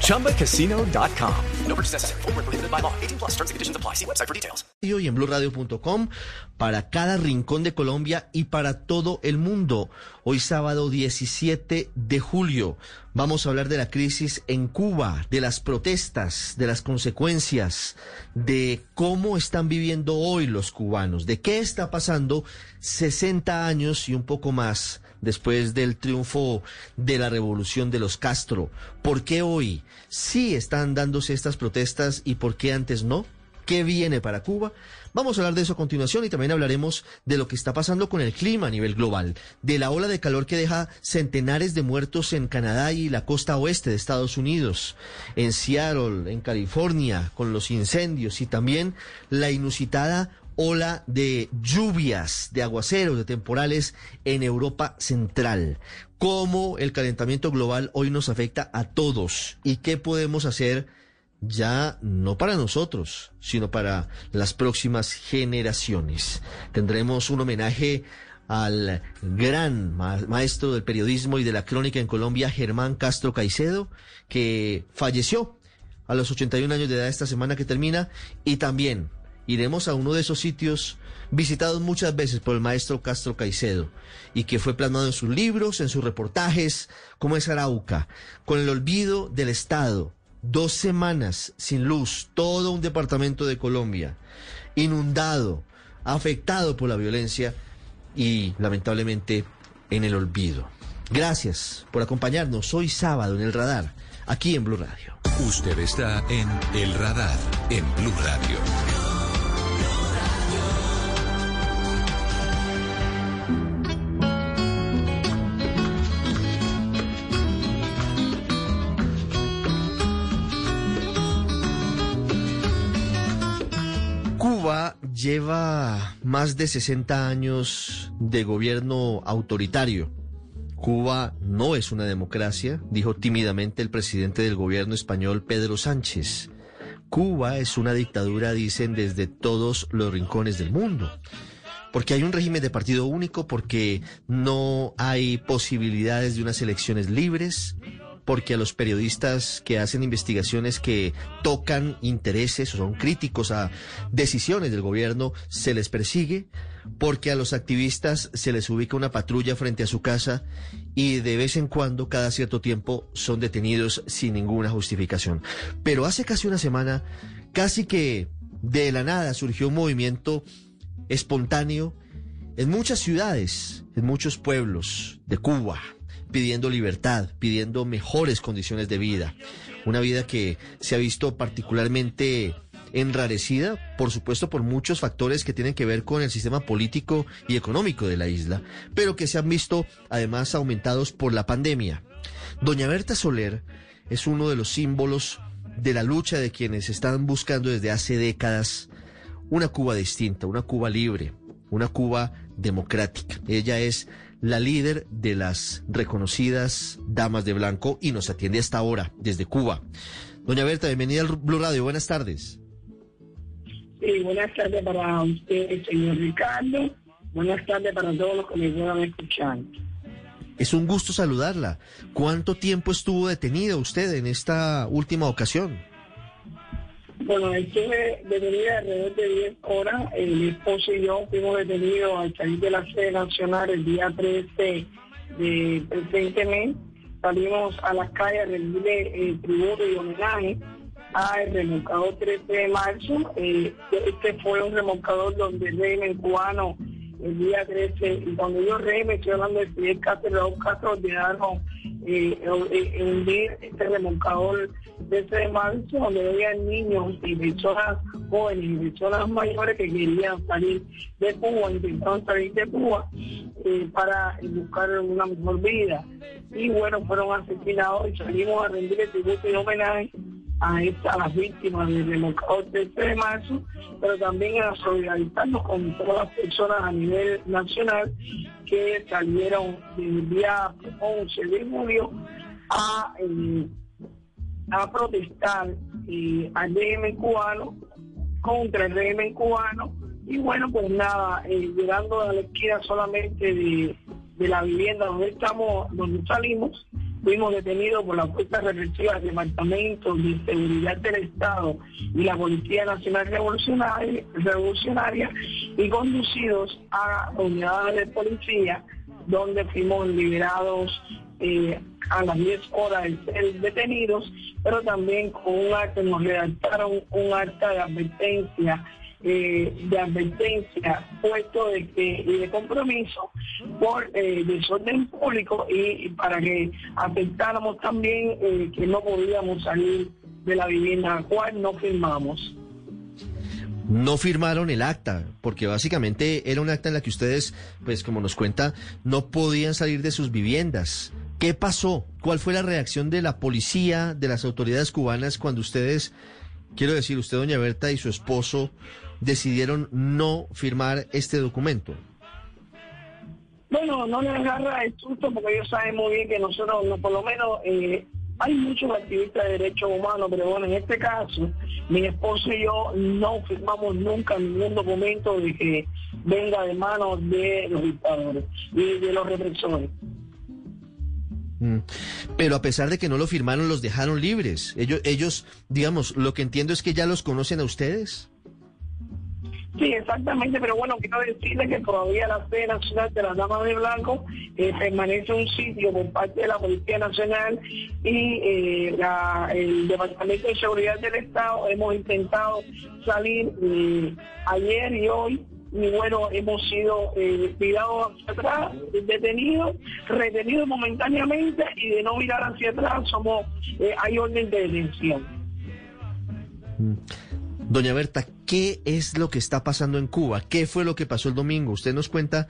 ChumbaCasino.com. No purchase necessary. Full prohibited by law. 18 plus terms and conditions apply. See website for details. Y en BlueRadio.com para cada rincón de Colombia y para todo el mundo. Hoy sábado 17 de julio vamos a hablar de la crisis en Cuba, de las protestas, de las consecuencias, de cómo están viviendo hoy los cubanos, de qué está pasando 60 años y un poco más después del triunfo de la revolución de los Castro. ¿Por qué hoy sí están dándose estas protestas y por qué antes no? ¿Qué viene para Cuba? Vamos a hablar de eso a continuación y también hablaremos de lo que está pasando con el clima a nivel global, de la ola de calor que deja centenares de muertos en Canadá y la costa oeste de Estados Unidos, en Seattle, en California, con los incendios y también la inusitada ola de lluvias, de aguaceros, de temporales en Europa Central. Cómo el calentamiento global hoy nos afecta a todos y qué podemos hacer ya no para nosotros, sino para las próximas generaciones. Tendremos un homenaje al gran maestro del periodismo y de la crónica en Colombia, Germán Castro Caicedo, que falleció a los 81 años de edad esta semana que termina, y también iremos a uno de esos sitios visitados muchas veces por el maestro Castro Caicedo y que fue plasmado en sus libros, en sus reportajes, como es Arauca, con el olvido del Estado, dos semanas sin luz, todo un departamento de Colombia, inundado, afectado por la violencia y lamentablemente en el olvido. Gracias por acompañarnos hoy sábado en el radar, aquí en Blue Radio. Usted está en el radar en Blue Radio. Lleva más de 60 años de gobierno autoritario. Cuba no es una democracia, dijo tímidamente el presidente del gobierno español Pedro Sánchez. Cuba es una dictadura, dicen, desde todos los rincones del mundo. Porque hay un régimen de partido único, porque no hay posibilidades de unas elecciones libres, porque a los periodistas que hacen investigaciones que tocan intereses o son críticos a decisiones del gobierno se les persigue, porque a los activistas se les ubica una patrulla frente a su casa y de vez en cuando, cada cierto tiempo, son detenidos sin ninguna justificación. Pero hace casi una semana, casi que de la nada surgió un movimiento espontáneo en muchas ciudades, en muchos pueblos de Cuba, pidiendo libertad, pidiendo mejores condiciones de vida. Una vida que se ha visto particularmente enrarecida, por supuesto, por muchos factores que tienen que ver con el sistema político y económico de la isla, pero que se han visto además aumentados por la pandemia. Doña Berta Soler es uno de los símbolos de la lucha de quienes están buscando desde hace décadas una Cuba distinta, una Cuba libre, una Cuba democrática. Ella es la líder de las reconocidas Damas de Blanco y nos atiende hasta ahora desde Cuba. Doña Berta, bienvenida al Blue Radio. Buenas tardes. Sí, buenas tardes para usted, señor Ricardo. Buenas tardes para todos los que me puedan escuchar. Es un gusto saludarla. ¿Cuánto tiempo estuvo detenida usted en esta última ocasión? Bueno, estuve detenida alrededor de 10 horas. mi esposo y yo fuimos detenidos al salir de la sede nacional el día 13 de presente mes. Salimos a las calles a rendirle eh, tributo y homenaje al remolcador 13 de marzo. Eh, este fue un remolcador donde el régimen cubano el día 13, y cuando yo régimen, estoy hablando de Fidel Castro y Raúl Castro, eh, eh, hundir este remolcador de de marzo, donde había niños y personas jóvenes y personas mayores que querían salir de Cuba, intentaron salir de Cuba eh, para buscar una mejor vida. Y bueno, fueron asesinados y salimos a rendir el tributo y homenaje a, estas, las víctimas del holocausto del 3 de marzo, pero también a solidarizarnos con todas las personas a nivel nacional que salieron del día 11 de julio a, eh, a protestar eh, al régimen cubano, contra el régimen cubano, y bueno, pues nada, eh, llegando a la esquina solamente de, de la vivienda donde estamos, donde salimos, fuimos detenidos por las fuerzas represivas del Departamento de Seguridad del Estado y la Policía Nacional Revolucionaria, y conducidos a unidades de policía donde fuimos liberados eh, a las 10 horas de ser detenidos, pero también con un acta, nos redactaron un acta de advertencia eh, de advertencia puesto de que y de compromiso por eh, desorden público y, para que aceptáramos también eh, que no podíamos salir de la vivienda, cual no firmamos. No firmaron el acta, porque básicamente era un acta en la que ustedes, pues como nos cuenta, no podían salir de sus viviendas. ¿Qué pasó? ¿Cuál fue la reacción de la policía, de las autoridades cubanas cuando ustedes, quiero decir, usted, doña Berta y su esposo, decidieron no firmar este documento? Bueno, no les agarra el susto porque ellos saben muy bien que nosotros, no, por lo menos, eh, hay muchos activistas de derechos humanos, pero bueno, en este caso, mi esposo y yo no firmamos nunca ningún documento de que venga de manos de los dictadores y de los represores. Mm. Pero a pesar de que no lo firmaron, los dejaron libres. Ellos, ellos, digamos, lo que entiendo es que ya los conocen a ustedes. Sí, exactamente, pero bueno, quiero decirle que todavía la sede nacional de las Damas de Blanco eh, permanece un sitio por parte de la Policía Nacional y eh, el Departamento de Seguridad del Estado. Hemos intentado salir eh, ayer y hoy y bueno, hemos sido tirados hacia atrás, detenidos, retenidos momentáneamente y de no mirar hacia atrás somos hay orden de detención. Mm. Doña Berta, ¿qué es lo que está pasando en Cuba? ¿Qué fue lo que pasó el domingo? Usted nos cuenta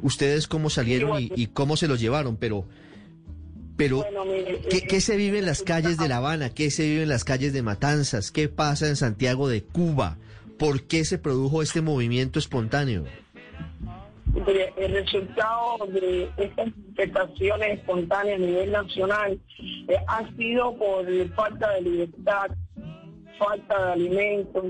ustedes cómo salieron y, cómo se los llevaron, pero, pero ¿qué, ¿qué, se vive en las calles de La Habana? ¿Qué se vive en las calles de Matanzas? ¿Qué pasa en Santiago de Cuba? ¿Por qué se produjo este movimiento espontáneo? El resultado de estas manifestaciones espontáneas a nivel nacional eh, ha sido por falta de libertad, falta de alimentos,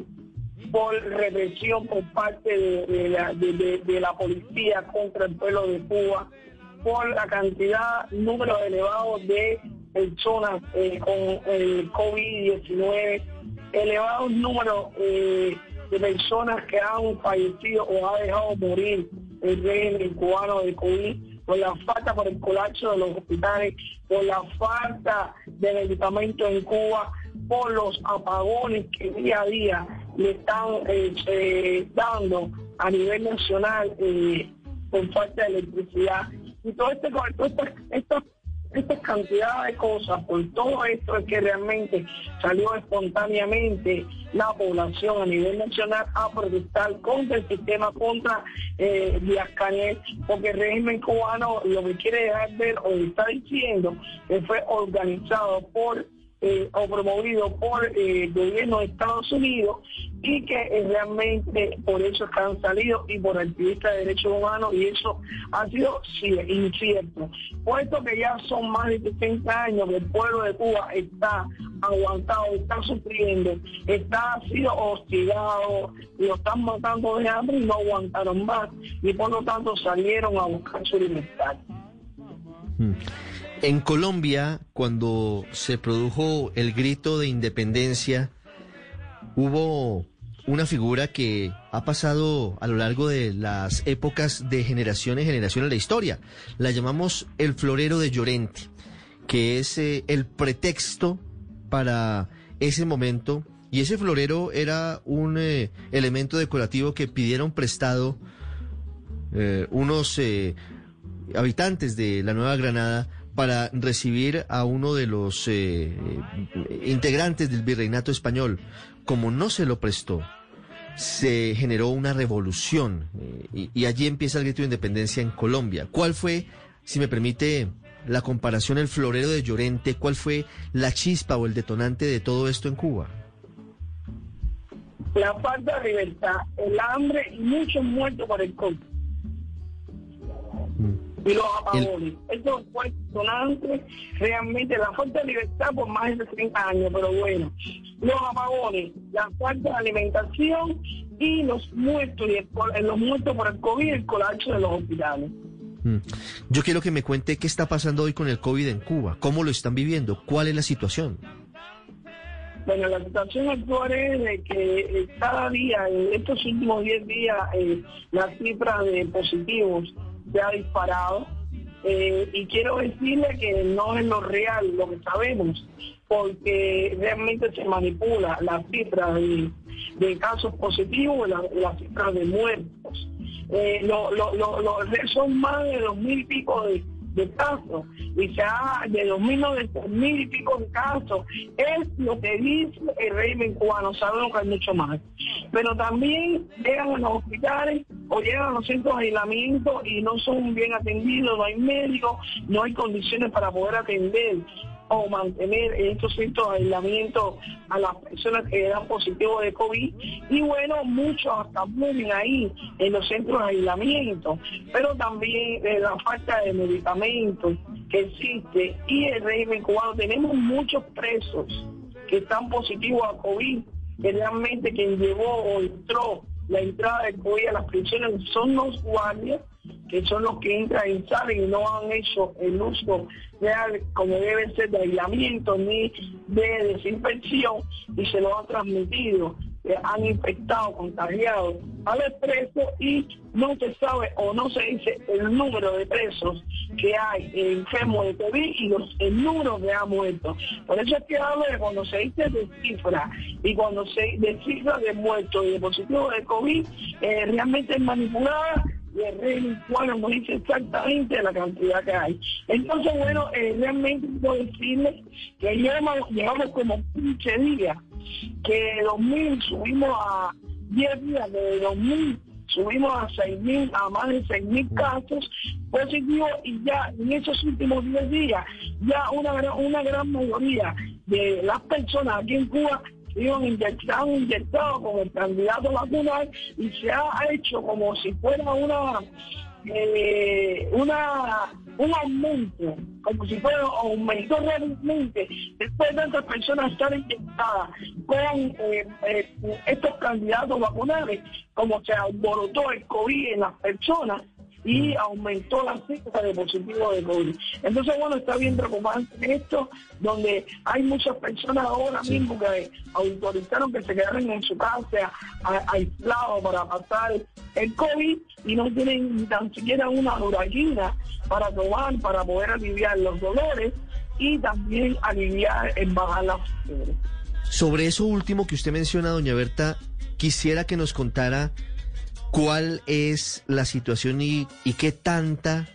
por represión por parte de, la, policía contra el pueblo de Cuba, por la cantidad, número elevado de personas eh, con el COVID-19, elevados números eh, de personas que han fallecido o ha dejado morir el régimen cubano de COVID por la falta, por el colapso de los hospitales, por la falta de medicamentos en Cuba, por los apagones que día a día le están eh, eh, dando a nivel nacional eh, por falta de electricidad. Y todo este, estas, estas cantidades de cosas, por todo esto es que realmente salió espontáneamente la población a nivel nacional a protestar contra el sistema, contra eh, Díaz Canel, porque el régimen cubano lo que quiere dejar ver o está diciendo que fue organizado por eh, o promovido por eh, el gobierno de Estados Unidos y que eh, realmente por eso es que han salido y por activistas de derechos humanos y eso ha sido incierto. Puesto que ya son más de 60 años que el pueblo de Cuba está aguantado, está sufriendo, está sido hostigado, lo están matando de hambre y no aguantaron más y por lo tanto salieron a buscar su libertad. Hmm. En Colombia, cuando se produjo el grito de independencia, hubo una figura que ha pasado a lo largo de las épocas de generación en generación en la historia. La llamamos el florero de Llorente, que es eh, el pretexto para ese momento. Y ese florero era un eh, elemento decorativo que pidieron prestado eh, unos habitantes de la Nueva Granada para recibir a uno de los eh, integrantes del virreinato español. Como no se lo prestó, se generó una revolución eh, y, allí empieza el grito de independencia en Colombia. ¿Cuál fue, si me permite la comparación, el florero de Llorente, ¿cuál fue la chispa o el detonante de todo esto en Cuba? La falta de libertad, el hambre y muchos muertos por el COVID. Mm. Y los apagones. Eso fue detonante realmente la falta de libertad por más de 30 años, pero bueno. Los apagones, la falta de alimentación y los muertos, y el col- los muertos por el COVID y el colapso de los hospitales. Mm. Yo quiero que me cuente qué está pasando hoy con el COVID en Cuba, cómo lo están viviendo, cuál es la situación. Bueno, la situación actual es de que eh, cada día, en estos últimos 10 días, eh, la cifra de positivos se ha disparado. Eh, y quiero decirle que no es lo real, lo que sabemos, porque realmente se manipula la cifra de, casos positivos y la, la cifra de muertos. Eh, lo- lo- lo- son más de dos mil pico de, de casos y ha de dos mil mil y pico de casos es lo que dice el régimen cubano sabemos que hay mucho más. Pero también llegan a los hospitales o llegan a los centros de aislamiento y no son bien atendidos no hay médicos no hay condiciones para poder atender o mantener en estos centros de aislamiento a las personas que dan positivo de COVID. Y bueno, muchos hasta mueren ahí en los centros de aislamiento, pero también eh, la falta de medicamentos que existe. Y el régimen cubano, tenemos muchos presos que están positivos a COVID, que realmente quien llevó o entró la entrada de COVID a las prisiones son los guardias que son los que entran y salen y no han hecho el uso real como debe ser de aislamiento ni de desinfección y se lo han transmitido, han infectado, contagiado a los presos y no se sabe o no se dice el número de presos que hay enfermos de COVID y los, el número que ha muerto. Por eso es que hablo cuando se dice de cifra y cuando se de cifra de muertos y de positivos de COVID, eh, realmente es manipulada régimen cubano nos dice exactamente la cantidad que hay. Entonces, bueno, eh, realmente puedo decirles que llevamos, llevamos como 15 días, que de 2.000 subimos a 10 días, de 2.000 subimos a 6.000, a más de 6.000 casos positivos y ya en esos últimos 10 días, ya una, una gran mayoría de las personas aquí en Cuba iban inyectados, inyectados con el candidato vacunal y se ha hecho como si fuera una eh, una un aumento, como si fuera aumentó realmente después de tantas personas estar inyectadas con eh, eh, estos candidatos vacunales, como se alborotó el COVID en las personas y aumentó la cifra de positivos de COVID. Entonces, bueno, está bien preocupante esto, donde hay muchas personas ahora mismo que autorizaron que se quedaran en su casa aislados para pasar el COVID y no tienen ni tan siquiera una duraquina para tomar, para poder aliviar los dolores y también aliviar en bajar la fiebre. Sobre eso último que usted menciona, doña Berta, quisiera que nos contara cuál es la situación y, y qué tanta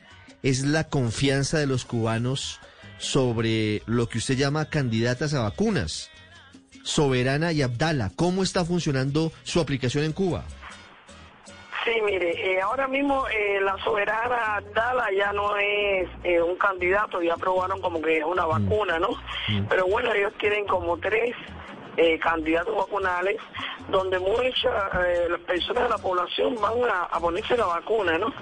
es la confianza de los cubanos sobre lo que usted llama candidatas a vacunas. Soberana y Abdala, ¿cómo está funcionando su aplicación en Cuba? Sí, mire, eh, ahora mismo eh, la soberana Dala ya no es eh, un candidato, ya aprobaron como que es una vacuna, ¿no? Pero bueno, ellos tienen como tres eh, candidatos vacunales donde muchas eh, personas de la población van a, a ponerse la vacuna, ¿no?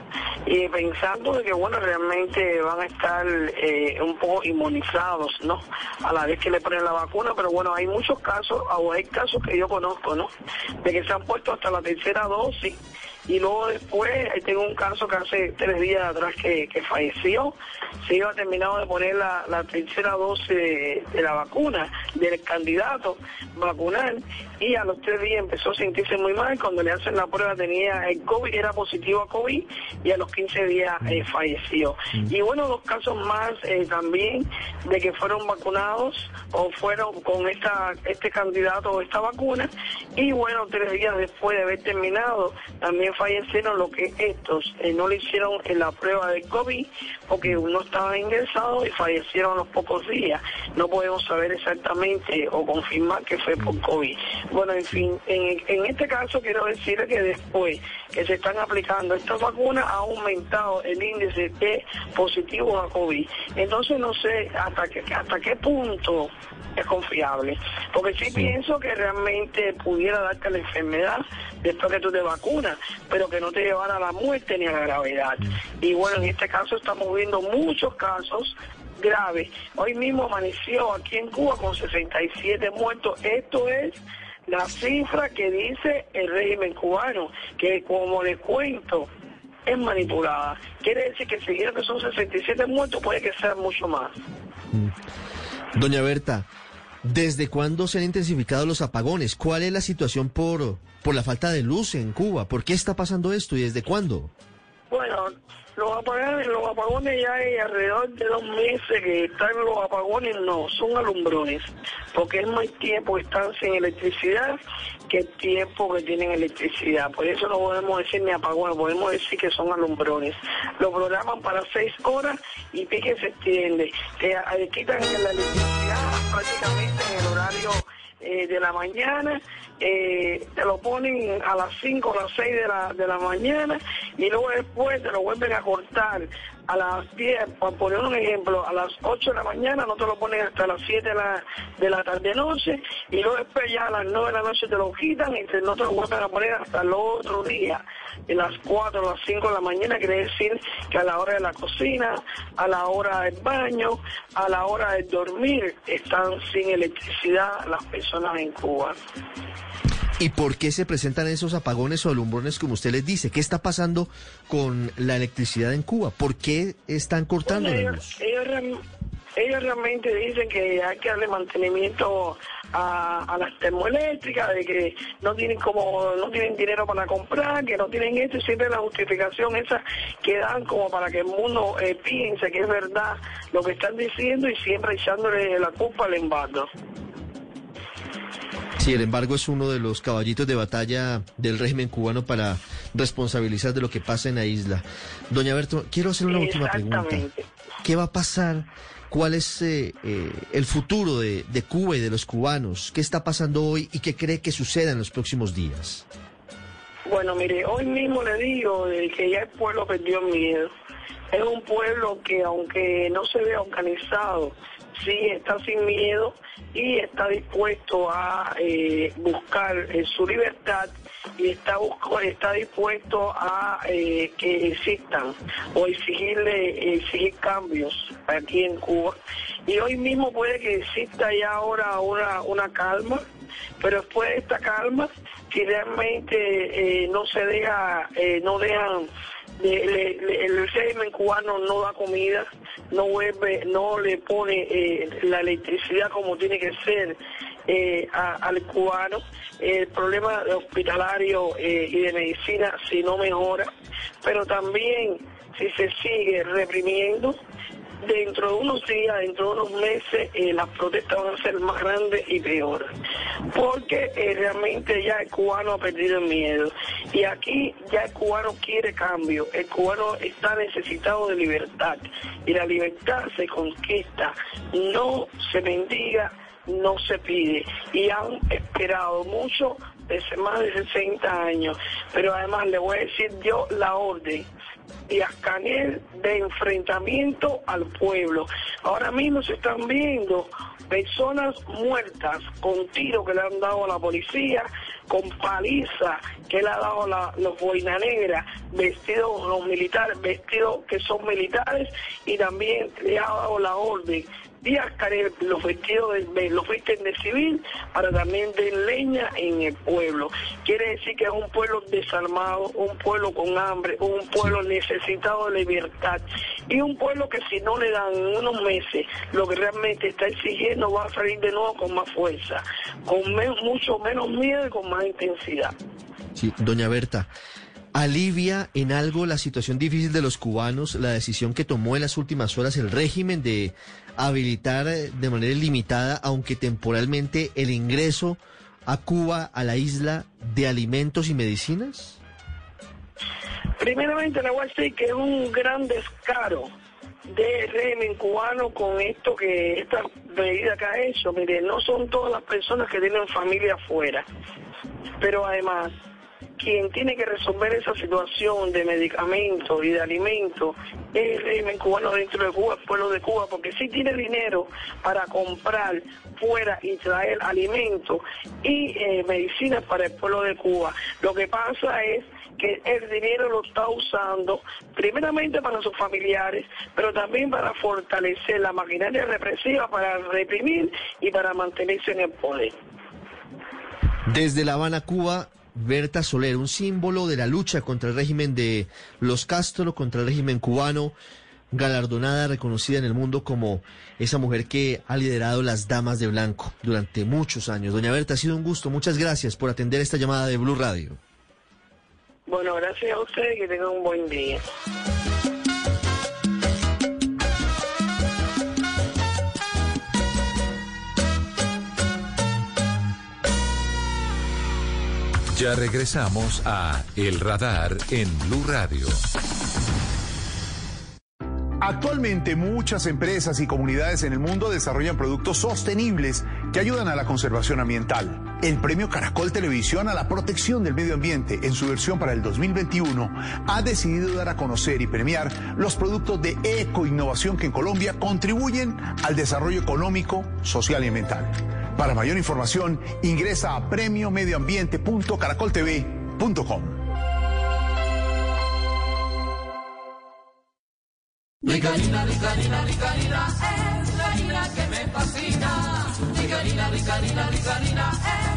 Y pensando de que, bueno, realmente van a estar eh, un poco inmunizados, ¿no? A la vez que le ponen la vacuna, pero bueno, hay muchos casos, o hay casos que yo conozco, ¿no? De que se han puesto hasta la tercera dosis y luego después tengo un caso que hace tres días atrás que, que falleció, se iba terminado de poner la, la tercera dosis de, de la vacuna del candidato vacunal. Y a los tres días empezó a sentirse muy mal, cuando le hacen la prueba tenía el COVID, era positivo a COVID y a los 15 días eh, falleció. Y bueno, dos casos más eh, también de que fueron vacunados o fueron con esta este candidato o esta vacuna. Y bueno, tres días después de haber terminado también fallecieron lo que estos eh, no le hicieron en la prueba de COVID porque uno estaba ingresado y fallecieron a los pocos días. No podemos saber exactamente o confirmar que fue por COVID. Bueno, en fin, en, en este caso quiero decir que después que se están aplicando estas vacunas ha aumentado el índice de positivos a COVID. Entonces no sé hasta qué, hasta qué punto es confiable. Porque sí, pienso que realmente pudiera darte la enfermedad después que tú te vacunas, pero que no te llevara a la muerte ni a la gravedad. Y bueno, en este caso estamos viendo muchos casos graves. Hoy mismo amaneció aquí en Cuba con 67 muertos. Esto es la cifra que dice el régimen cubano, que como les cuento, es manipulada. Quiere decir que si que son 67 muertos, puede que sean mucho más. Doña Berta, ¿desde cuándo se han intensificado los apagones? ¿Cuál es la situación por, por la falta de luz en Cuba? ¿Por qué está pasando esto y desde cuándo? Bueno, los apagones, los apagones ya hay alrededor de dos meses que están los apagones, no, son alumbrones, porque es más tiempo que están sin electricidad que el tiempo que tienen electricidad. Por eso no podemos decir ni apagones, podemos decir que son alumbrones. Lo programan para seis horas y pique se extiende. Te, quitan la electricidad prácticamente en el horario eh, de la mañana, eh, te lo ponen a las 5 o las 6 de la, de la mañana y luego después te lo vuelven a cortar a las 10, por poner un ejemplo, a las 8 de la mañana, no te lo ponen hasta las 7 de la, de la tarde-noche, y luego después ya a las 9 de la noche te lo quitan y no te lo vuelven a poner hasta el otro día, de las 4 o las 5 de la mañana, quiere decir que a la hora de la cocina, a la hora del baño, a la hora de dormir, están sin electricidad las personas en Cuba. ¿Y por qué se presentan esos apagones o alumbrones como usted les dice? ¿Qué está pasando con la electricidad en Cuba? ¿Por qué están cortando la luz? Ellos, realmente dicen que hay que darle mantenimiento a, las termoeléctricas, de que no tienen como no tienen dinero para comprar, que no tienen esto, siempre la justificación esa que dan como para que el mundo eh, piense que es verdad lo que están diciendo y siempre echándole la culpa al embargo. El embargo es uno de los caballitos de batalla del régimen cubano para responsabilizar de lo que pasa en la isla. Doña Berto, quiero hacer una última pregunta. ¿Qué va a pasar? ¿Cuál es eh, eh, el futuro de, de Cuba y de los cubanos? ¿Qué está pasando hoy y qué cree que suceda en los próximos días? Bueno, mire, hoy mismo le digo que ya el pueblo perdió miedo. Es un pueblo que aunque no se vea organizado, sí está sin miedo y está dispuesto a eh, buscar eh, su libertad y está, está dispuesto a eh, que existan o exigirle exigir cambios aquí en Cuba. Y hoy mismo puede que exista ya ahora una, una calma, pero después de esta calma, si realmente no se deja, no dejan el régimen cubano no da comida, no vuelve, no le pone eh, la electricidad como tiene que ser eh, al cubano. El problema hospitalario eh, y de medicina si no mejora, pero también si se sigue reprimiendo, dentro de unos días, dentro de unos meses, eh, las protestas van a ser más grandes y peores. Porque eh, realmente ya el cubano ha perdido el miedo. Y aquí ya el cubano quiere cambio. El cubano está necesitado de libertad. Y la libertad se conquista, no se mendiga, no se pide. Y han esperado mucho desde más de 60 años. Pero además le voy a decir yo la orden y Canel de enfrentamiento al pueblo. Ahora mismo se están viendo personas muertas con tiro que le han dado a la policía, con paliza que le ha dado la, los boina negra, vestidos los militares, vestidos que son militares y también le ha dado la orden Canel los vestidos de, los visten de civil para también de leña en el pueblo. Quiere decir que es un pueblo desarmado, un pueblo con hambre, un pueblo necesitado de libertad y un pueblo que si no le dan unos meses lo que realmente está exigiendo va a salir de nuevo con más fuerza, con mucho menos miedo y con más intensidad. Sí, doña Berta. ¿Alivia en algo la situación difícil de los cubanos la decisión que tomó en las últimas horas el régimen de habilitar de manera limitada, aunque temporalmente, el ingreso a Cuba, a la isla, de alimentos y medicinas? Primeramente le voy que es un gran descaro del régimen cubano con esto que esta medida que ha hecho. Mire, no son todas las personas que tienen familia afuera, pero además quien tiene que resolver esa situación de medicamentos y de alimentos es el régimen cubano dentro de Cuba, el pueblo de Cuba, porque sí tiene dinero para comprar fuera y traer alimentos y eh, medicinas para el pueblo de Cuba. Lo que pasa es que el dinero lo está usando primeramente para sus familiares, pero también para fortalecer la maquinaria represiva, para reprimir y para mantenerse en el poder. Desde La Habana, Cuba, Berta Soler, un símbolo de la lucha contra el régimen de los Castro, contra el régimen cubano, galardonada, reconocida en el mundo como esa mujer que ha liderado las Damas de Blanco durante muchos años. Doña Berta, ha sido un gusto. Muchas gracias por atender esta llamada de Blue Radio. Bueno, gracias a ustedes y que tengan un buen día. Ya regresamos a El Radar en Blue Radio. Actualmente muchas empresas y comunidades en el mundo desarrollan productos sostenibles que ayudan a la conservación ambiental. El premio Caracol Televisión a la protección del medio ambiente en su versión para el 2021 ha decidido dar a conocer y premiar los productos de ecoinnovación que en Colombia contribuyen al desarrollo económico, social y ambiental. Para mayor información ingresa a premiomedioambiente.caracoltv.com. Mi carina, mi carina, mi carina es la harina que me fascina. Mi carina, mi carina, mi carina es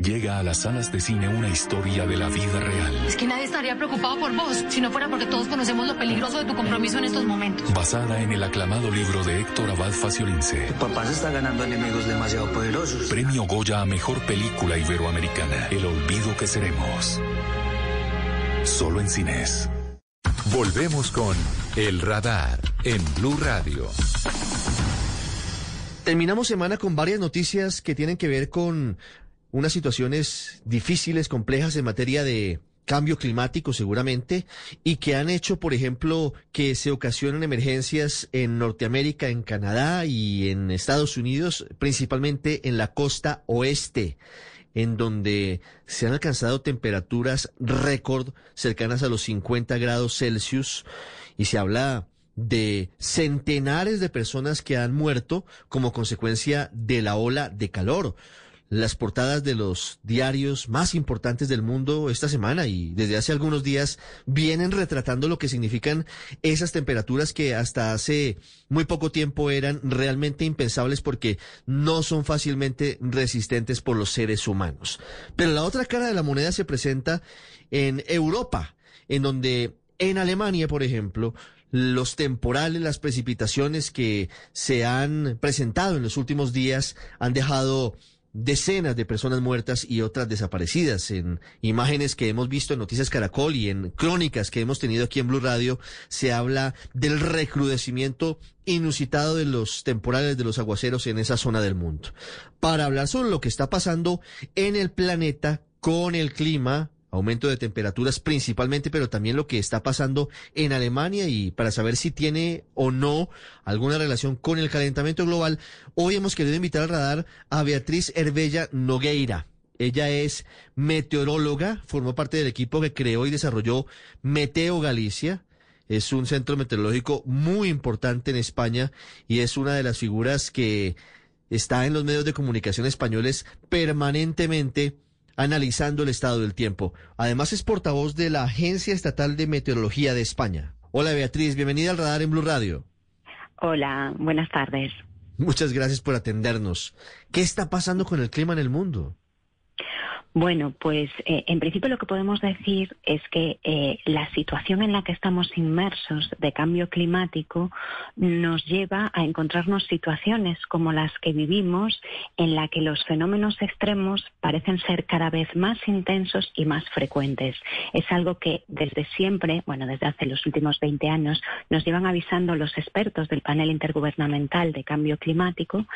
Llega a las salas de cine una historia de la vida real, Es que nadie estaría preocupado por vos si no fuera porque todos conocemos lo peligroso de tu compromiso en estos momentos. basada en el aclamado libro de Héctor Abad Faciolince. Papá se está ganando enemigos demasiado poderosos. Premio Goya a Mejor Película Iberoamericana. El olvido que seremos. Solo en cines. Volvemos con El Radar en Blue Radio. Terminamos semana con varias noticias que tienen que ver con unas situaciones difíciles, complejas en materia de cambio climático seguramente y que han hecho, por ejemplo, que se ocasionen emergencias en Norteamérica, en Canadá y en Estados Unidos, principalmente en la costa oeste en donde se han alcanzado temperaturas récord cercanas a los 50 grados Celsius y se habla de centenares de personas que han muerto como consecuencia de la ola de calor. Las portadas de los diarios más importantes del mundo esta semana y desde hace algunos días vienen retratando lo que significan esas temperaturas que hasta hace muy poco tiempo eran realmente impensables porque no son fácilmente resistentes por los seres humanos. Pero la otra cara de la moneda se presenta en Europa, en donde en Alemania, por ejemplo, los temporales, las precipitaciones que se han presentado en los últimos días han dejado decenas de personas muertas y otras desaparecidas. En imágenes que hemos visto en Noticias Caracol y en crónicas que hemos tenido aquí en Blue Radio, se habla del recrudecimiento inusitado de los temporales de los aguaceros en esa zona del mundo. Para hablar sobre lo que está pasando en el planeta con el clima, aumento de temperaturas principalmente, pero también lo que está pasando en Alemania y para saber si tiene o no alguna relación con el calentamiento global, hoy hemos querido invitar al radar a Beatriz Herbella Nogueira. Ella es meteoróloga, formó parte del equipo que creó y desarrolló Meteo Galicia. Es un centro meteorológico muy importante en España y es una de las figuras que está en los medios de comunicación españoles permanentemente analizando el estado del tiempo. Además es portavoz de la Agencia Estatal de Meteorología de España. Hola Beatriz, bienvenida al radar en Blue Radio. Hola, buenas tardes. Muchas gracias por atendernos. ¿Qué está pasando con el clima en el mundo? Bueno, pues eh, en principio lo que podemos decir es que eh, la situación en la que estamos inmersos de cambio climático nos lleva a encontrarnos situaciones como las que vivimos en la que los fenómenos extremos parecen ser cada vez más intensos y más frecuentes. Es algo que desde siempre, bueno, desde hace los últimos 20 años, nos llevan avisando los expertos del panel intergubernamental de cambio climático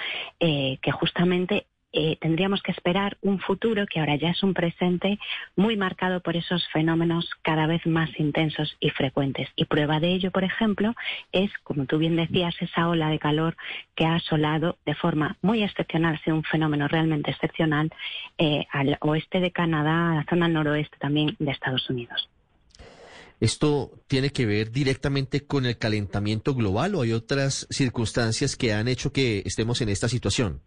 eh, que justamente eh, tendríamos que esperar un futuro que ahora ya es un presente muy marcado por esos fenómenos cada vez más intensos y frecuentes. Y prueba de ello, por ejemplo, es, como tú bien decías, esa ola de calor que ha asolado de forma muy excepcional, sido un fenómeno realmente excepcional, eh, al oeste de Canadá, a la zona noroeste también de Estados Unidos. ¿Esto tiene que ver directamente con el calentamiento global o hay otras circunstancias que han hecho que estemos en esta situación?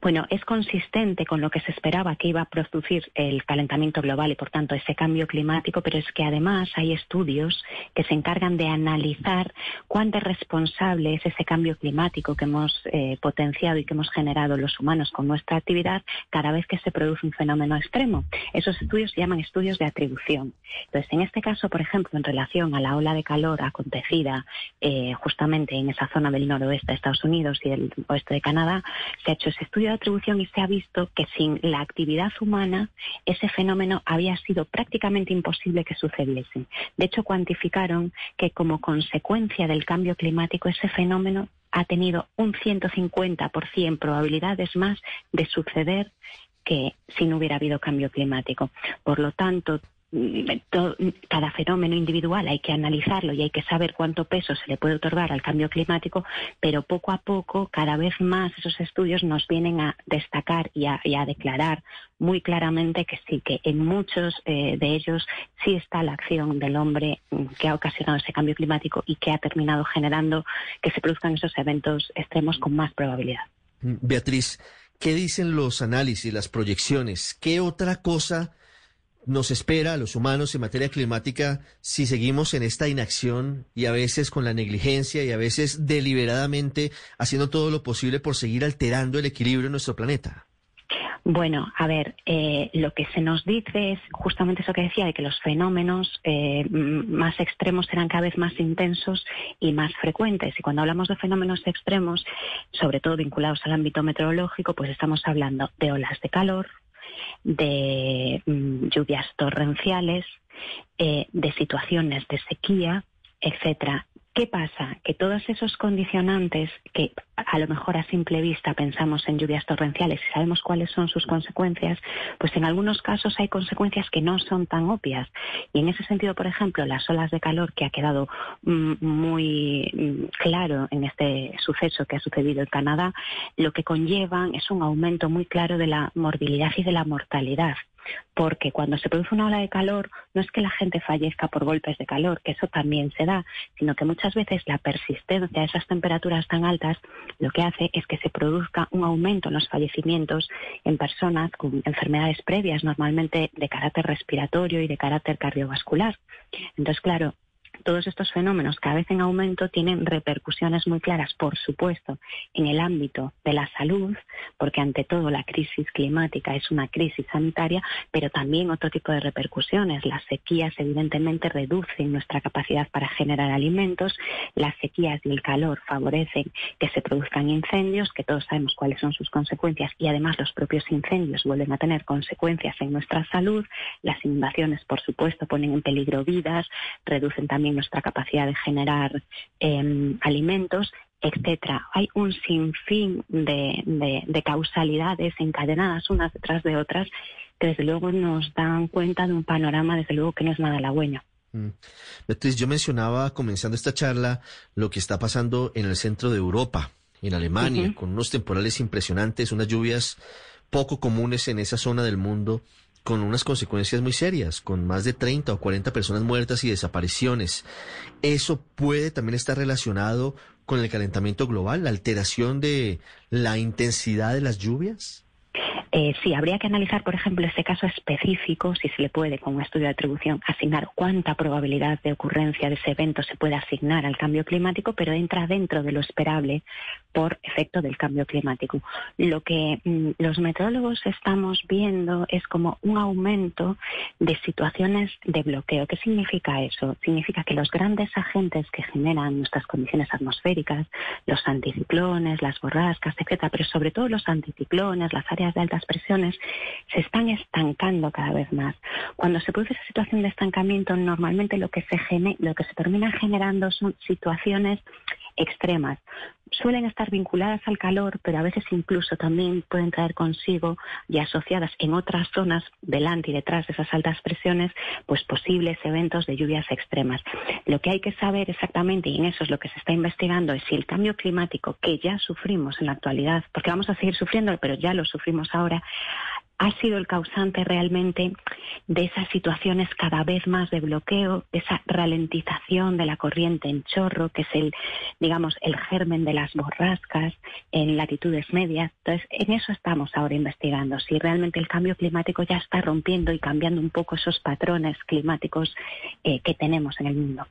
Bueno, es consistente con lo que se esperaba que iba a producir el calentamiento global y, por tanto, ese cambio climático, pero es que además hay estudios que se encargan de analizar cuánto responsable es ese cambio climático que hemos eh, potenciado y que hemos generado los humanos con nuestra actividad cada vez que se produce un fenómeno extremo. Esos estudios se llaman estudios de atribución. Entonces, en este caso, por ejemplo, en relación a la ola de calor acontecida eh, justamente en esa zona del noroeste de Estados Unidos y del oeste de Canadá, se ha hecho ese estudio de atribución y se ha visto que sin la actividad humana ese fenómeno había sido prácticamente imposible que sucediese. De hecho, cuantificaron que como consecuencia del cambio climático ese fenómeno ha tenido un 150% probabilidades más de suceder que si no hubiera habido cambio climático. Por lo tanto, cada fenómeno individual hay que analizarlo y hay que saber cuánto peso se le puede otorgar al cambio climático, pero poco a poco, cada vez más esos estudios nos vienen a destacar y a, declarar muy claramente que sí, que en muchos eh, de ellos sí está la acción del hombre mm, que ha ocasionado ese cambio climático y que ha terminado generando que se produzcan esos eventos extremos con más probabilidad. Beatriz, ¿qué dicen los análisis, las proyecciones? ¿Qué otra cosa nos espera a los humanos en materia climática si seguimos en esta inacción y a veces con la negligencia y a veces deliberadamente haciendo todo lo posible por seguir alterando el equilibrio en nuestro planeta? Bueno, a ver, eh, lo que se nos dice es justamente eso que decía, de que los fenómenos eh, más extremos serán cada vez más intensos y más frecuentes. Y cuando hablamos de fenómenos extremos, sobre todo vinculados al ámbito meteorológico, pues estamos hablando de olas de calor, de mm, lluvias torrenciales, eh, de situaciones de sequía, etcétera. ¿Qué pasa? Que todos esos condicionantes que a lo mejor a simple vista pensamos en lluvias torrenciales y sabemos cuáles son sus consecuencias, pues en algunos casos hay consecuencias que no son tan obvias. Y en ese sentido, por ejemplo, las olas de calor que ha quedado mm, muy mm, claro en este suceso que ha sucedido en Canadá, lo que conllevan es un aumento muy claro de la morbilidad y de la mortalidad porque cuando se produce una ola de calor no es que la gente fallezca por golpes de calor, que eso también se da, sino que muchas veces la persistencia de esas temperaturas tan altas lo que hace es que se produzca un aumento en los fallecimientos en personas con enfermedades previas, normalmente de carácter respiratorio y de carácter cardiovascular. Entonces, claro, todos estos fenómenos cada vez en aumento tienen repercusiones muy claras, por supuesto, en el ámbito de la salud, porque ante todo la crisis climática es una crisis sanitaria, pero también otro tipo de repercusiones. Las sequías evidentemente reducen nuestra capacidad para generar alimentos, las sequías y el calor favorecen que se produzcan incendios, que todos sabemos cuáles son sus consecuencias y además los propios incendios vuelven a tener consecuencias en nuestra salud, las inundaciones por supuesto ponen en peligro vidas, reducen también nuestra capacidad de generar em, alimentos, etcétera. Hay un sinfín de, de, causalidades encadenadas unas detrás de otras que desde luego nos dan cuenta de un panorama, desde luego que no es nada halagüeño. Mm. Beatriz, yo mencionaba comenzando esta charla lo que está pasando en el centro de Europa, en Alemania, con unos temporales impresionantes, unas lluvias poco comunes en esa zona del mundo con unas consecuencias muy serias, con más de 30 o 40 personas muertas y desapariciones. ¿Eso puede también estar relacionado con el calentamiento global, la alteración de la intensidad de las lluvias? Eh, sí, habría que analizar, por ejemplo, ese caso específico, si se le puede, con un estudio de atribución, asignar cuánta probabilidad de ocurrencia de ese evento se puede asignar al cambio climático, pero entra dentro de lo esperable por efecto del cambio climático. Lo que mm, los meteorólogos estamos viendo es como un aumento de situaciones de bloqueo. ¿Qué significa eso? Significa que los grandes agentes que generan nuestras condiciones atmosféricas, los anticiclones, las borrascas, etcétera, pero sobre todo los anticiclones, las áreas de altas presiones, se están estancando cada vez más. Cuando se produce esa situación de estancamiento, normalmente lo que se, lo que se termina generando son situaciones extremas. Suelen estar vinculadas al calor, pero a veces incluso también pueden traer consigo y asociadas en otras zonas delante y detrás de esas altas presiones, pues posibles eventos de lluvias extremas. Lo que hay que saber exactamente, y en eso es lo que se está investigando, es si el cambio climático que ya sufrimos en la actualidad, porque vamos a seguir sufriendo, pero ya lo sufrimos ahora, ha sido el causante realmente de esas situaciones cada vez más de bloqueo, de esa ralentización de la corriente en chorro, que es el, digamos, el germen de las borrascas en latitudes medias. Entonces, en eso estamos ahora investigando, si realmente el cambio climático ya está rompiendo y cambiando un poco esos patrones climáticos eh, que tenemos en el mundo.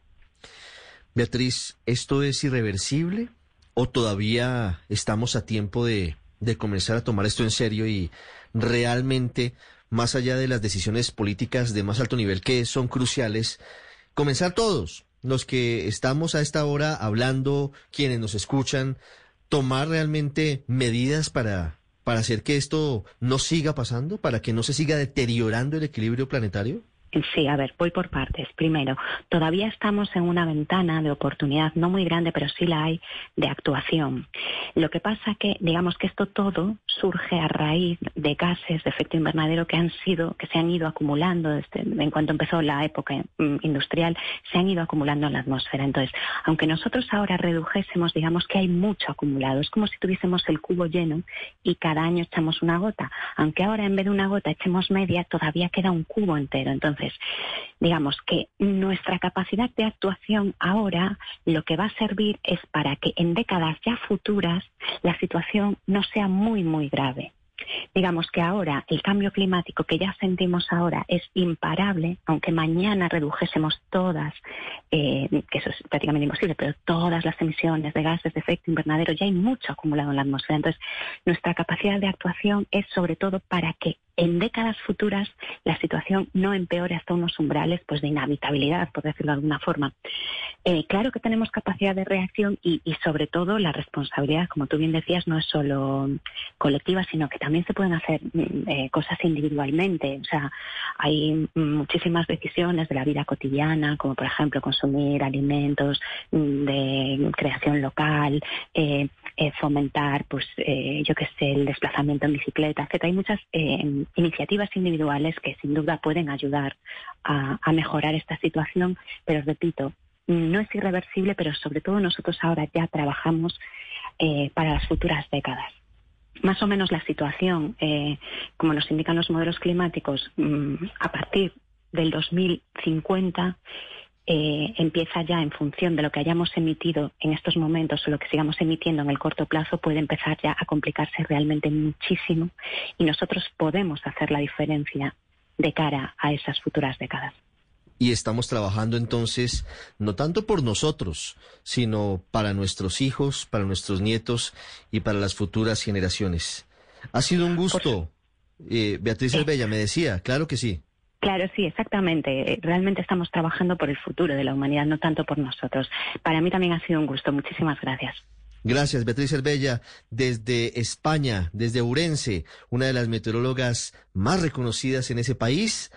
Beatriz, ¿esto es irreversible o todavía estamos a tiempo de, de comenzar a tomar esto en serio y realmente, más allá de las decisiones políticas de más alto nivel que son cruciales, comenzar todos, los que estamos a esta hora hablando, quienes nos escuchan, tomar realmente medidas para, para hacer que esto no siga pasando, para que no se siga deteriorando el equilibrio planetario? Sí, a ver, voy por partes. Primero, todavía estamos en una ventana de oportunidad no muy grande, pero sí la hay de actuación. Lo que pasa que, digamos que esto todo surge a raíz de gases de efecto invernadero que han sido, que se han ido acumulando desde, en cuanto empezó la época mm, industrial, se han ido acumulando en la atmósfera. Entonces, aunque nosotros ahora redujésemos, digamos que hay mucho acumulado. Es como si tuviésemos el cubo lleno y cada año echamos una gota. Aunque ahora en vez de una gota echemos media, todavía queda un cubo entero. Entonces, digamos que nuestra capacidad de actuación ahora lo que va a servir es para que en décadas ya futuras la situación no sea muy, muy grave. Digamos que ahora el cambio climático que ya sentimos ahora es imparable, aunque mañana redujésemos todas, eh, que eso es prácticamente imposible, pero todas las emisiones de gases de efecto invernadero, ya hay mucho acumulado en la atmósfera. Entonces, nuestra capacidad de actuación es sobre todo para que en décadas futuras la situación no empeore hasta unos umbrales pues de inhabitabilidad, por decirlo de alguna forma. Eh, claro que tenemos capacidad de reacción y, sobre todo la responsabilidad, como tú bien decías, no es solo colectiva, sino que también se pueden hacer mm, eh, cosas individualmente. O sea, hay muchísimas decisiones de la vida cotidiana, como por ejemplo consumir alimentos mm, de creación local, eh, fomentar, pues, yo qué sé, el desplazamiento en bicicleta, que Hay muchas iniciativas individuales que sin duda pueden ayudar a, mejorar esta situación, pero repito, no es irreversible, pero sobre todo nosotros ahora ya trabajamos eh, para las futuras décadas. Más o menos la situación, eh, como nos indican los modelos climáticos, mm, a partir del 2050 eh, empieza ya en función de lo que hayamos emitido en estos momentos o lo que sigamos emitiendo en el corto plazo, puede empezar ya a complicarse realmente muchísimo y nosotros podemos hacer la diferencia de cara a esas futuras décadas. Y estamos trabajando entonces no tanto por nosotros, sino para nuestros hijos, para nuestros nietos y para las futuras generaciones. Ha sido un gusto. Eh, Beatriz Albella me decía, claro que sí. Claro, sí, exactamente. Realmente estamos trabajando por el futuro de la humanidad, no tanto por nosotros. Para mí también ha sido un gusto. Muchísimas gracias. Gracias, Beatriz Herbella, desde España, desde Urense, una de las meteorólogas más reconocidas en ese país.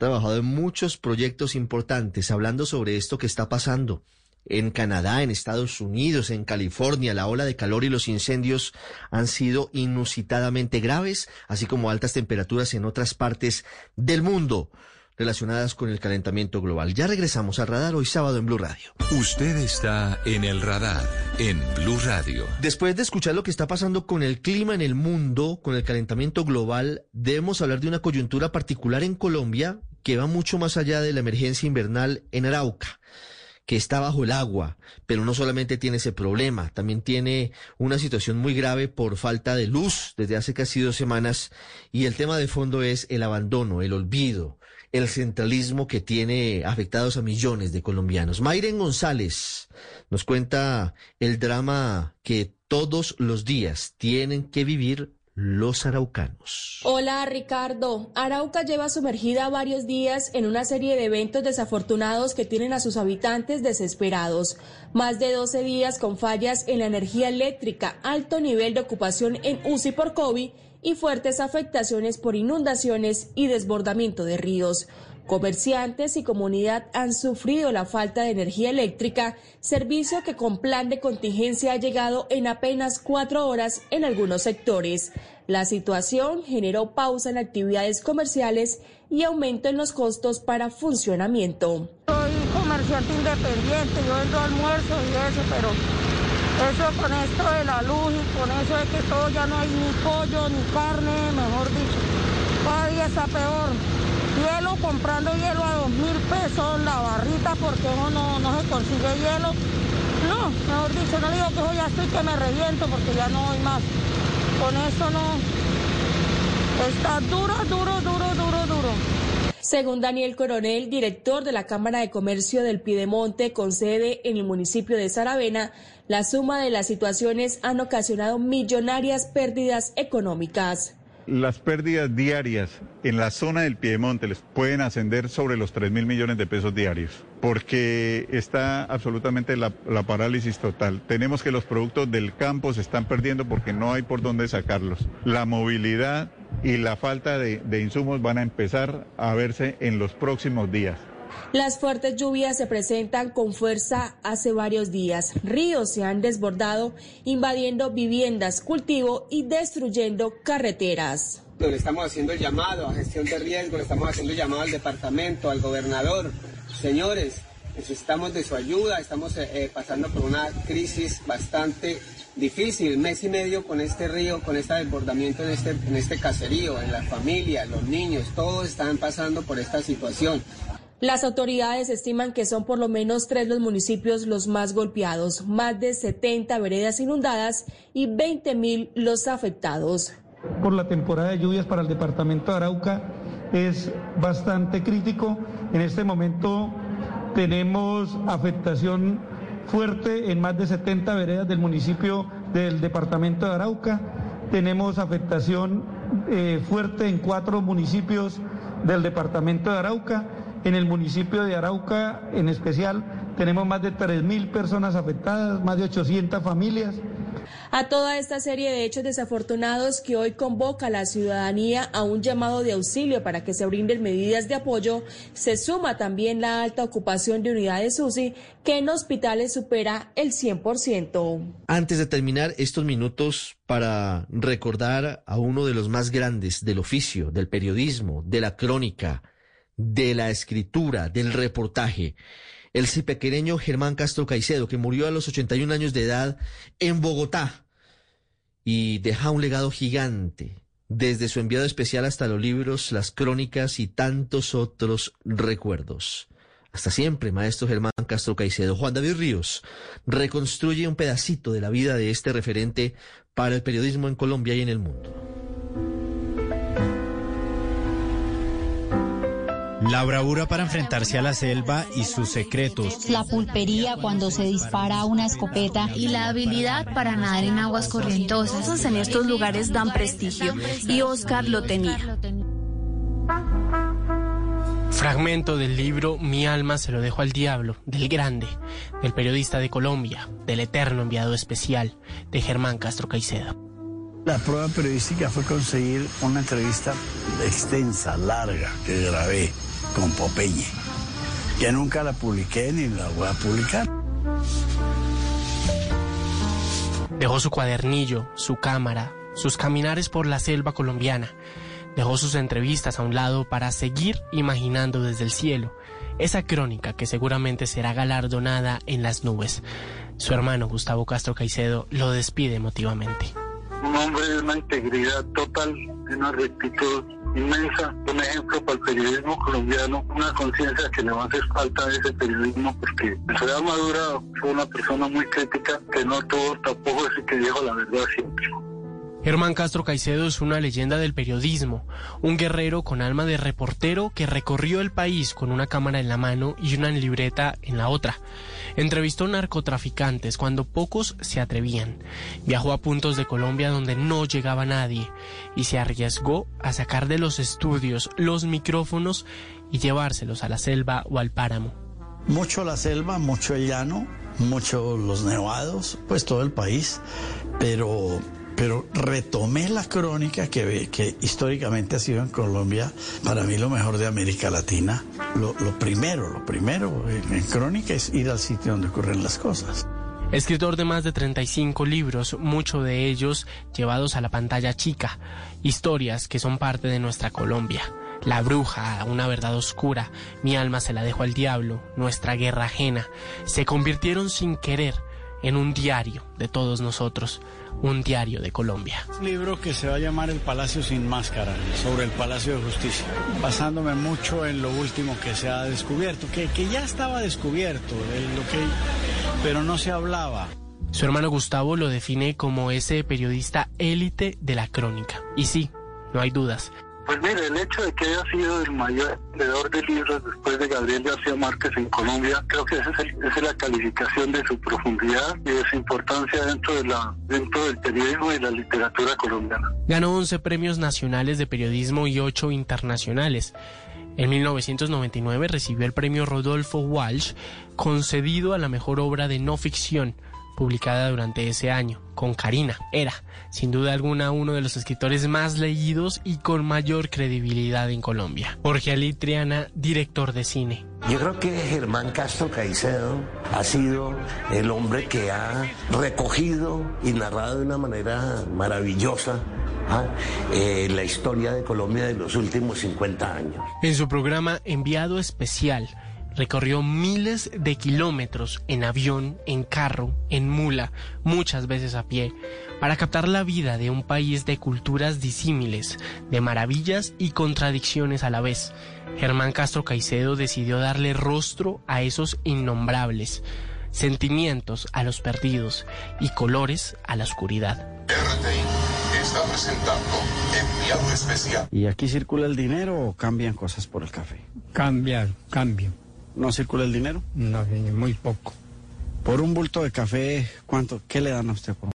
Trabajado en muchos proyectos importantes hablando sobre esto que está pasando en Canadá, en Estados Unidos, en California, la ola de calor y los incendios han sido inusitadamente graves, así como altas temperaturas en otras partes del mundo relacionadas con el calentamiento global. Ya regresamos al radar hoy sábado en Blue Radio. Usted está en el radar en Blue Radio. Después de escuchar lo que está pasando con el clima en el mundo, con el calentamiento global, debemos hablar de una coyuntura particular en Colombia que va mucho más allá de la emergencia invernal en Arauca que está bajo el agua, pero no solamente tiene ese problema, también tiene una situación muy grave por falta de luz desde hace casi dos semanas y el tema de fondo es el abandono, el olvido, el centralismo que tiene afectados a millones de colombianos. Mayren González nos cuenta el drama que todos los días tienen que vivir los araucanos. Hola Ricardo. Arauca lleva sumergida varios días en una serie de eventos desafortunados que tienen a sus habitantes desesperados. Más de 12 días con fallas en la energía eléctrica, alto nivel de ocupación en UCI por COVID y fuertes afectaciones por inundaciones y desbordamiento de ríos. Comerciantes y comunidad han sufrido la falta de energía eléctrica, servicio que con plan de contingencia ha llegado en apenas cuatro horas en algunos sectores. La situación generó pausa en actividades comerciales y aumento en los costos para funcionamiento. Soy comerciante independiente, yo vendo almuerzo y eso, pero eso con esto de la luz y con eso de que todo ya no hay ni pollo ni carne, mejor dicho, cada día está peor hielo, comprando hielo a dos mil pesos la barrita porque uno no, se consigue hielo. No, mejor dicho, no digo que hoy ya estoy que me reviento porque ya no hay más. Con eso no. Está duro, duro, duro, duro, duro. Según Daniel Coronel, director de la Cámara de Comercio del Piedemonte, con sede en el municipio de Saravena, la suma de las situaciones han ocasionado millonarias pérdidas económicas. Las pérdidas diarias en la zona del Piedemonte les pueden ascender sobre los 3 mil millones de pesos diarios, porque está absolutamente la, parálisis total. Tenemos que los productos del campo se están perdiendo porque no hay por dónde sacarlos. La movilidad y la falta de insumos van a empezar a verse en los próximos días. Las fuertes lluvias se presentan con fuerza hace varios días. Ríos se han desbordado, invadiendo viviendas, cultivo y destruyendo carreteras. Le estamos haciendo el llamado a gestión de riesgo, le estamos haciendo el llamado al departamento, al gobernador. Señores, necesitamos de su ayuda, estamos eh, pasando por una crisis bastante difícil, mes y medio con este río, con este desbordamiento en este, en este caserío, en la familia, los niños, todos están pasando por esta situación. Las autoridades estiman que son por lo menos tres los municipios los más golpeados, más de 70 veredas inundadas y 20 mil los afectados. Por la temporada de lluvias para el departamento de Arauca es bastante crítico. En este momento tenemos afectación fuerte en más de 70 veredas del municipio del departamento de Arauca. Tenemos afectación eh, fuerte en cuatro municipios del departamento de Arauca en el municipio de Arauca, en especial, tenemos más de 3.000 personas afectadas, más de 800 familias. A toda esta serie de hechos desafortunados que hoy convoca a la ciudadanía a un llamado de auxilio para que se brinden medidas de apoyo, se suma también la alta ocupación de unidades UCI que en hospitales supera el 100%. Antes de terminar estos minutos para recordar a uno de los más grandes del oficio, del periodismo, de la crónica, de la escritura, del reportaje. El cipequereño Germán Castro Caicedo, que murió a los 81 años de edad en Bogotá y deja un legado gigante, desde su enviado especial hasta los libros, las crónicas y tantos otros recuerdos. Hasta siempre, maestro Germán Castro Caicedo. Juan David Ríos reconstruye un pedacito de la vida de este referente para el periodismo en Colombia y en el mundo. La bravura para enfrentarse a la selva y sus secretos. La pulpería cuando se dispara una escopeta. Y la habilidad para nadar en aguas corrientosas. En estos lugares dan prestigio y Oscar lo tenía. Fragmento del libro Mi alma se lo dejo al diablo, del grande, del periodista de Colombia, del eterno enviado especial, de Germán Castro Caicedo. La prueba periodística fue conseguir una entrevista extensa, larga, que grabé con Popeye, que nunca la publiqué ni la voy a publicar. Dejó su cuadernillo, su cámara, sus caminares por la selva colombiana. Dejó sus entrevistas a un lado para seguir imaginando desde el cielo esa crónica que seguramente será galardonada en las nubes. Su hermano Gustavo Castro Caicedo lo despide emotivamente. un hombre de una integridad total, de una rectitud inmensa, un ejemplo para el periodismo colombiano, una conciencia que le va a hacer falta a ese periodismo porque en Ciudad Madura fue una persona muy crítica que no tuvo tampoco ese que dijo la verdad siempre. Germán Castro Caicedo es una leyenda del periodismo, un guerrero con alma de reportero que recorrió el país con una cámara en la mano y una libreta en la otra. Entrevistó narcotraficantes cuando pocos se atrevían. Viajó a puntos de Colombia donde no llegaba nadie y se arriesgó a sacar de los estudios los micrófonos y llevárselos a la selva o al páramo. Mucho la selva, mucho el llano, mucho los nevados, pues todo el país, pero pero retomé la crónica que, históricamente ha sido en Colombia para mí lo mejor de América Latina. Lo, primero, lo primero en, en crónica es ir al sitio donde ocurren las cosas. Escritor de más de 35 libros, muchos de ellos llevados a la pantalla chica, historias que son parte de nuestra Colombia. La bruja, una verdad oscura, mi alma se la dejó al diablo, nuestra guerra ajena, se convirtieron sin querer en un diario de todos nosotros, un diario de Colombia. Un libro que se va a llamar El Palacio sin Máscara, sobre el Palacio de Justicia, basándome mucho en lo último que se ha descubierto, que, que ya estaba descubierto, de lo que, pero no se hablaba. Su hermano Gustavo lo define como ese periodista élite de la crónica. Y sí, no hay dudas. Pues mire, el hecho de que haya sido el mayor vendedor de libros después de Gabriel García Márquez en Colombia, creo que esa es, la calificación de su profundidad y de su importancia dentro, de la, dentro del periodismo y la literatura colombiana. Ganó 11 premios nacionales de periodismo y 8 internacionales. En 1999 recibió el premio Rodolfo Walsh, concedido a la mejor obra de no ficción publicada durante ese año, con Karina. Era, sin duda alguna, uno de los escritores más leídos y con mayor credibilidad en Colombia. Jorge Ali Triana, director de cine. Yo creo que Germán Castro Caicedo ha sido el hombre que ha recogido y narrado de una manera maravillosa ¿ah? eh, la historia de Colombia de los últimos 50 años. En su programa Enviado Especial, recorrió miles de kilómetros en avión, en carro, en mula, muchas veces a pie, para captar la vida de un país de culturas disímiles, de maravillas y contradicciones a la vez. Germán Castro Caicedo decidió darle rostro a esos innombrables, sentimientos a los perdidos y colores a la oscuridad. RTI está presentando Enviado Especial. ¿Y aquí circula el dinero o cambian cosas por el café? Cambia, cambio. ¿No circula el dinero? No, muy poco. Por un bulto de café, ¿cuánto? ¿Qué le dan a usted por